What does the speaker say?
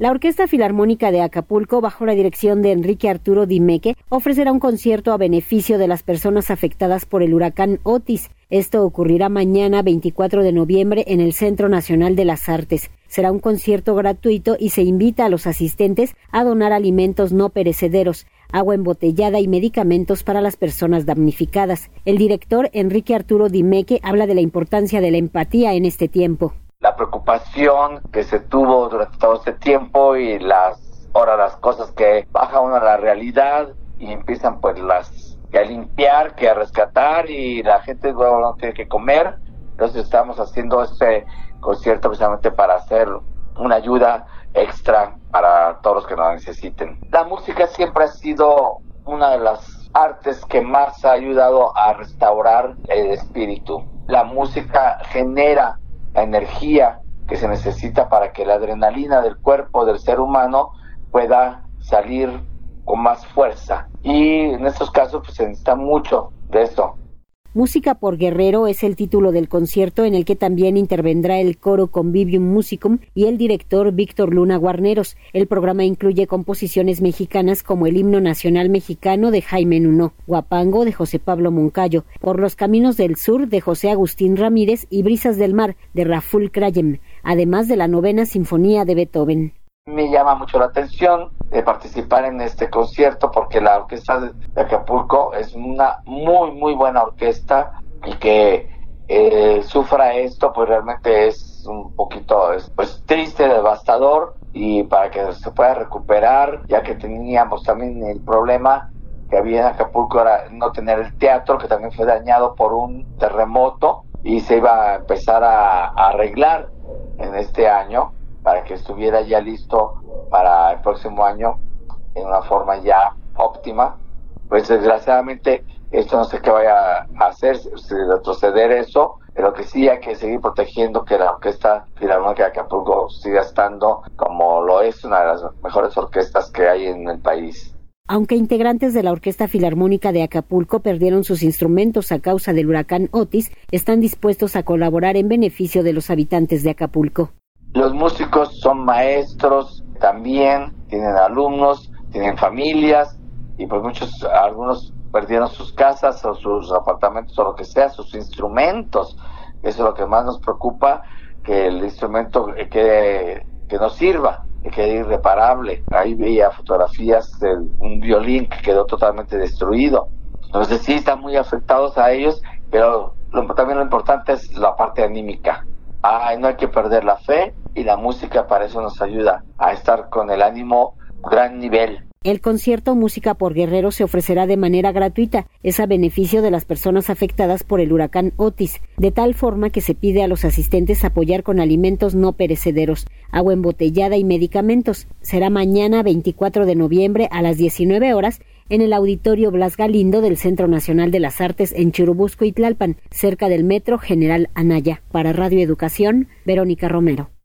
La Orquesta Filarmónica de Acapulco, bajo la dirección de Enrique Arturo Dimeque, ofrecerá un concierto a beneficio de las personas afectadas por el huracán Otis. Esto ocurrirá mañana 24 de noviembre en el Centro Nacional de las Artes. Será un concierto gratuito y se invita a los asistentes a donar alimentos no perecederos, agua embotellada y medicamentos para las personas damnificadas. El director Enrique Arturo Dimeque habla de la importancia de la empatía en este tiempo preocupación que se tuvo durante todo este tiempo y las ahora las cosas que baja uno a la realidad y empiezan pues las que a limpiar, que a rescatar y la gente luego no tiene que comer. Entonces estamos haciendo este concierto precisamente para hacer una ayuda extra para todos los que lo necesiten. La música siempre ha sido una de las artes que más ha ayudado a restaurar el espíritu. La música genera la energía que se necesita para que la adrenalina del cuerpo del ser humano pueda salir con más fuerza. Y en estos casos pues, se necesita mucho de esto. Música por Guerrero es el título del concierto en el que también intervendrá el coro Convivium Musicum y el director Víctor Luna Guarneros. El programa incluye composiciones mexicanas como el himno nacional mexicano de Jaime Nuno, Guapango de José Pablo Moncayo, Por los caminos del sur de José Agustín Ramírez y Brisas del mar de Raful Krayem, además de la novena sinfonía de Beethoven. Me llama mucho la atención de participar en este concierto porque la orquesta de Acapulco es una muy muy buena orquesta y que eh, sufra esto pues realmente es un poquito pues triste, devastador y para que se pueda recuperar ya que teníamos también el problema que había en Acapulco era no tener el teatro que también fue dañado por un terremoto y se iba a empezar a arreglar en este año para que estuviera ya listo para el próximo año en una forma ya óptima. Pues desgraciadamente esto no sé qué vaya a hacer, si retroceder eso, pero que sí hay que seguir protegiendo que la Orquesta Filarmónica de Acapulco siga estando como lo es una de las mejores orquestas que hay en el país. Aunque integrantes de la Orquesta Filarmónica de Acapulco perdieron sus instrumentos a causa del huracán Otis, están dispuestos a colaborar en beneficio de los habitantes de Acapulco. Los músicos son maestros también, tienen alumnos, tienen familias y pues muchos, algunos perdieron sus casas o sus apartamentos o lo que sea, sus instrumentos. Eso es lo que más nos preocupa, que el instrumento quede, que no sirva, que quede irreparable. Ahí veía fotografías de un violín que quedó totalmente destruido. Entonces sí están muy afectados a ellos, pero también lo importante es la parte anímica. Ay, no hay que perder la fe y la música para eso nos ayuda a estar con el ánimo gran nivel. El concierto Música por Guerrero se ofrecerá de manera gratuita, es a beneficio de las personas afectadas por el huracán Otis, de tal forma que se pide a los asistentes apoyar con alimentos no perecederos, agua embotellada y medicamentos. Será mañana 24 de noviembre a las 19 horas en el Auditorio Blas Galindo del Centro Nacional de las Artes en Churubusco y Tlalpan, cerca del Metro General Anaya. Para Radio Educación, Verónica Romero.